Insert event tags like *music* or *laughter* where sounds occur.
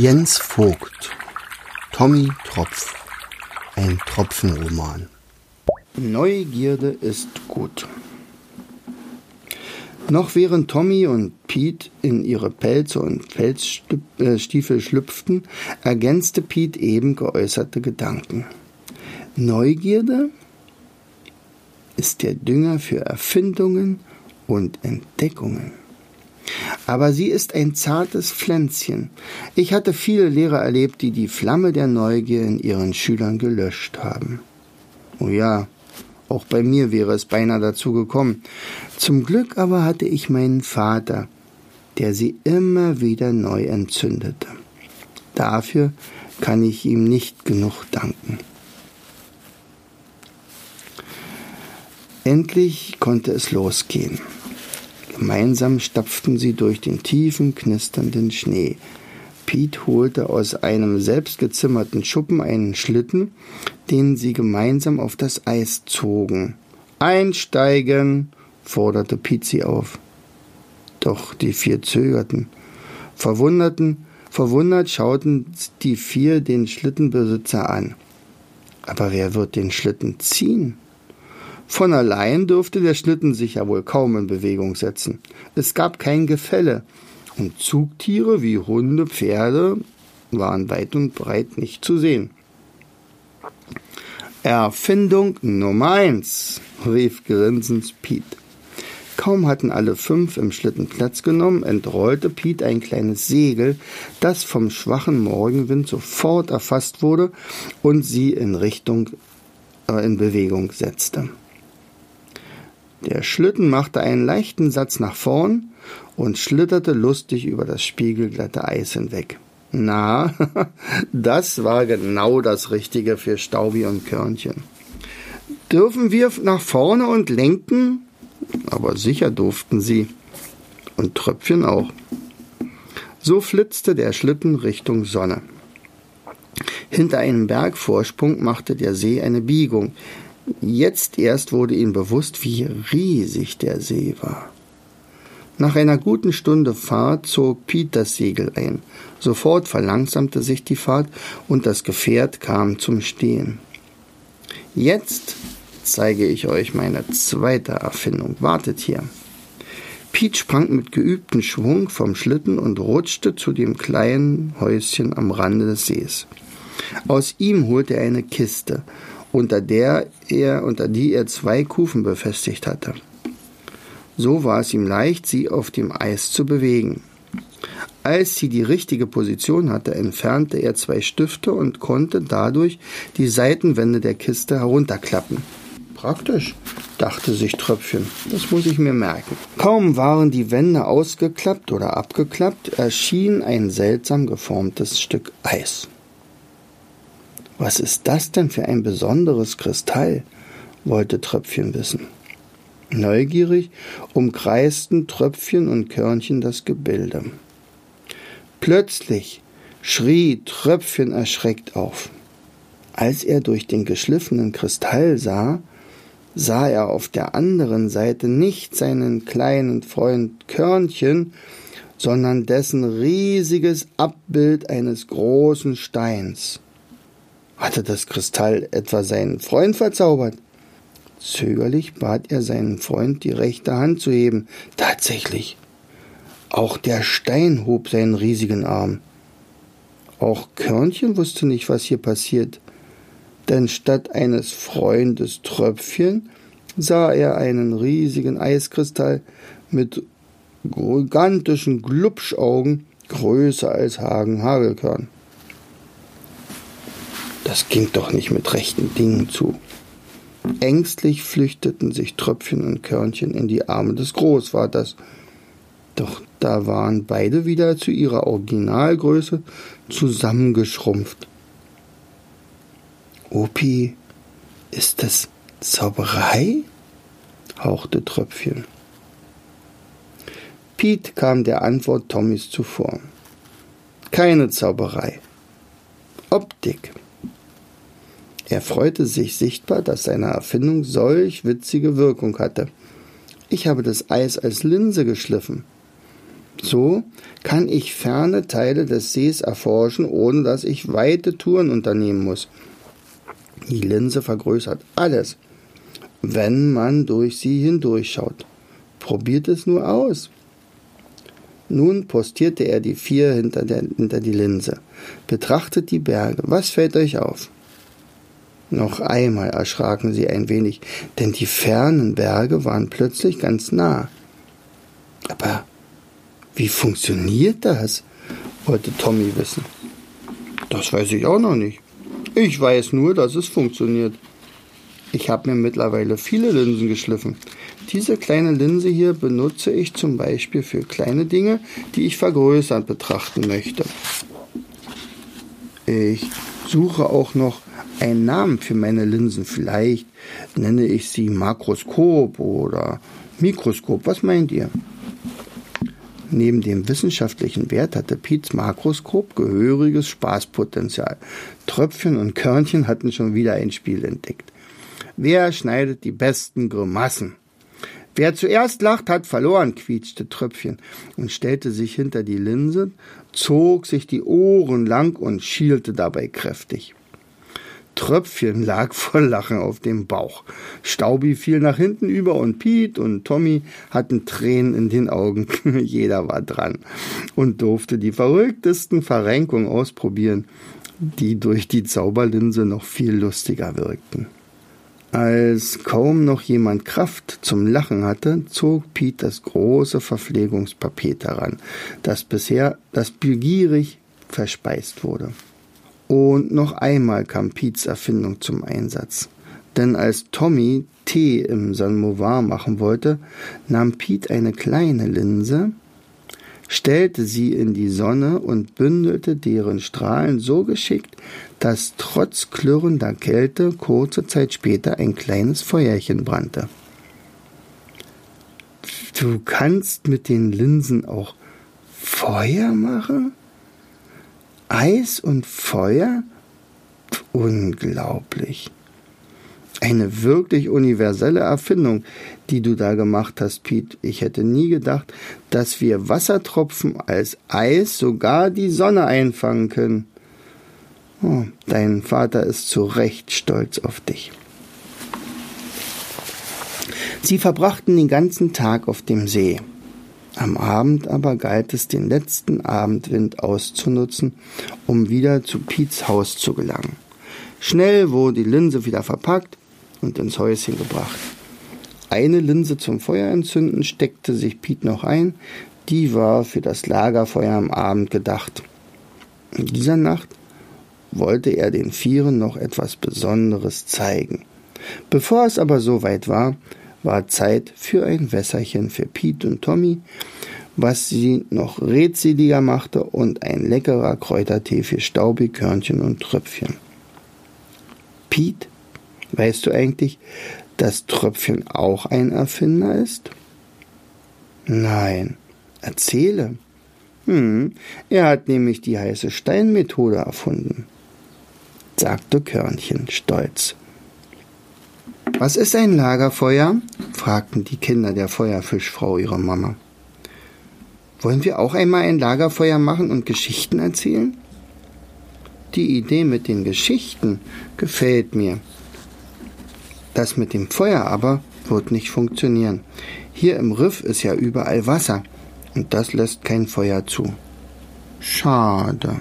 Jens Vogt Tommy Tropf Ein Tropfenroman Neugierde ist gut. Noch während Tommy und Pete in ihre Pelze und Felsstiefel schlüpften, ergänzte Pete eben geäußerte Gedanken. Neugierde ist der Dünger für Erfindungen und Entdeckungen. Aber sie ist ein zartes Pflänzchen. Ich hatte viele Lehrer erlebt, die die Flamme der Neugier in ihren Schülern gelöscht haben. Oh ja, auch bei mir wäre es beinahe dazu gekommen. Zum Glück aber hatte ich meinen Vater, der sie immer wieder neu entzündete. Dafür kann ich ihm nicht genug danken. Endlich konnte es losgehen. Gemeinsam stapften sie durch den tiefen, knisternden Schnee. Piet holte aus einem selbstgezimmerten Schuppen einen Schlitten, den sie gemeinsam auf das Eis zogen. Einsteigen, forderte Piet sie auf. Doch die vier zögerten. Verwunderten, verwundert schauten die vier den Schlittenbesitzer an. Aber wer wird den Schlitten ziehen? Von allein durfte der Schlitten sich ja wohl kaum in Bewegung setzen. Es gab kein Gefälle, und Zugtiere wie Hunde, Pferde waren weit und breit nicht zu sehen. Erfindung Nummer eins, rief grinsend Piet. Kaum hatten alle fünf im Schlitten Platz genommen, entrollte Piet ein kleines Segel, das vom schwachen Morgenwind sofort erfasst wurde und sie in Richtung äh, in Bewegung setzte. Der Schlitten machte einen leichten Satz nach vorn und schlitterte lustig über das spiegelglatte Eis hinweg. Na, *laughs* das war genau das Richtige für Staubi und Körnchen. Dürfen wir nach vorne und lenken? Aber sicher durften sie. Und Tröpfchen auch. So flitzte der Schlitten Richtung Sonne. Hinter einem Bergvorsprung machte der See eine Biegung, Jetzt erst wurde ihm bewusst, wie riesig der See war. Nach einer guten Stunde Fahrt zog Piet das Segel ein. Sofort verlangsamte sich die Fahrt und das Gefährt kam zum Stehen. Jetzt zeige ich euch meine zweite Erfindung. Wartet hier. Piet sprang mit geübtem Schwung vom Schlitten und rutschte zu dem kleinen Häuschen am Rande des Sees. Aus ihm holte er eine Kiste unter der er, unter die er zwei Kufen befestigt hatte. So war es ihm leicht, sie auf dem Eis zu bewegen. Als sie die richtige Position hatte, entfernte er zwei Stifte und konnte dadurch die Seitenwände der Kiste herunterklappen. Praktisch, dachte sich Tröpfchen, das muss ich mir merken. Kaum waren die Wände ausgeklappt oder abgeklappt, erschien ein seltsam geformtes Stück Eis. Was ist das denn für ein besonderes Kristall? wollte Tröpfchen wissen. Neugierig umkreisten Tröpfchen und Körnchen das Gebilde. Plötzlich schrie Tröpfchen erschreckt auf. Als er durch den geschliffenen Kristall sah, sah er auf der anderen Seite nicht seinen kleinen Freund Körnchen, sondern dessen riesiges Abbild eines großen Steins. Hatte das Kristall etwa seinen Freund verzaubert? Zögerlich bat er seinen Freund, die rechte Hand zu heben. Tatsächlich. Auch der Stein hob seinen riesigen Arm. Auch Körnchen wusste nicht, was hier passiert, denn statt eines Freundes Tröpfchen sah er einen riesigen Eiskristall mit gigantischen Glubschaugen, größer als Hagen Hagelkörn. Das ging doch nicht mit rechten Dingen zu. Ängstlich flüchteten sich Tröpfchen und Körnchen in die Arme des Großvaters. Doch da waren beide wieder zu ihrer Originalgröße zusammengeschrumpft. Opi, ist das Zauberei? hauchte Tröpfchen. Piet kam der Antwort Tommys zuvor. Keine Zauberei. Optik. Er freute sich sichtbar, dass seine Erfindung solch witzige Wirkung hatte. Ich habe das Eis als Linse geschliffen. So kann ich ferne Teile des Sees erforschen, ohne dass ich weite Touren unternehmen muss. Die Linse vergrößert alles, wenn man durch sie hindurchschaut. Probiert es nur aus. Nun postierte er die vier hinter, der, hinter die Linse. Betrachtet die Berge. Was fällt euch auf? Noch einmal erschraken sie ein wenig, denn die fernen Berge waren plötzlich ganz nah. Aber wie funktioniert das? wollte Tommy wissen. Das weiß ich auch noch nicht. Ich weiß nur, dass es funktioniert. Ich habe mir mittlerweile viele Linsen geschliffen. Diese kleine Linse hier benutze ich zum Beispiel für kleine Dinge, die ich vergrößert betrachten möchte. Ich suche auch noch einen Namen für meine Linsen. Vielleicht nenne ich sie Makroskop oder Mikroskop. Was meint ihr? Neben dem wissenschaftlichen Wert hatte Piets Makroskop gehöriges Spaßpotenzial. Tröpfchen und Körnchen hatten schon wieder ein Spiel entdeckt. Wer schneidet die besten Grimassen? Wer zuerst lacht, hat verloren, quietschte Tröpfchen und stellte sich hinter die Linse, zog sich die Ohren lang und schielte dabei kräftig. Tröpfchen lag voll Lachen auf dem Bauch. Staubi fiel nach hinten über und Piet und Tommy hatten Tränen in den Augen. *laughs* Jeder war dran und durfte die verrücktesten Verrenkungen ausprobieren, die durch die Zauberlinse noch viel lustiger wirkten. Als kaum noch jemand Kraft zum Lachen hatte, zog Piet das große Verpflegungspaket heran, das bisher das begierig verspeist wurde. Und noch einmal kam Piets Erfindung zum Einsatz. Denn als Tommy Tee im Samovar machen wollte, nahm Piet eine kleine Linse, stellte sie in die Sonne und bündelte deren Strahlen so geschickt, dass trotz klirrender Kälte kurze Zeit später ein kleines Feuerchen brannte. Du kannst mit den Linsen auch Feuer machen? Eis und Feuer? Unglaublich. Eine wirklich universelle Erfindung, die du da gemacht hast, Pete. Ich hätte nie gedacht, dass wir Wassertropfen als Eis sogar die Sonne einfangen können. Oh, dein Vater ist zu Recht stolz auf dich. Sie verbrachten den ganzen Tag auf dem See. Am Abend aber galt es, den letzten Abendwind auszunutzen, um wieder zu Piets Haus zu gelangen. Schnell wurde die Linse wieder verpackt und ins Häuschen gebracht. Eine Linse zum Feuer entzünden steckte sich Piet noch ein, die war für das Lagerfeuer am Abend gedacht. In dieser Nacht wollte er den Vieren noch etwas Besonderes zeigen. Bevor es aber so weit war, war Zeit für ein Wässerchen für Piet und Tommy, was sie noch redseliger machte, und ein leckerer Kräutertee für Staubi, Körnchen und Tröpfchen. Piet Weißt du eigentlich, dass Tröpfchen auch ein Erfinder ist? Nein. Erzähle. Hm, er hat nämlich die heiße Steinmethode erfunden, sagte Körnchen stolz. Was ist ein Lagerfeuer? fragten die Kinder der Feuerfischfrau ihre Mama. Wollen wir auch einmal ein Lagerfeuer machen und Geschichten erzählen? Die Idee mit den Geschichten gefällt mir, das mit dem Feuer aber wird nicht funktionieren. Hier im Riff ist ja überall Wasser und das lässt kein Feuer zu. Schade.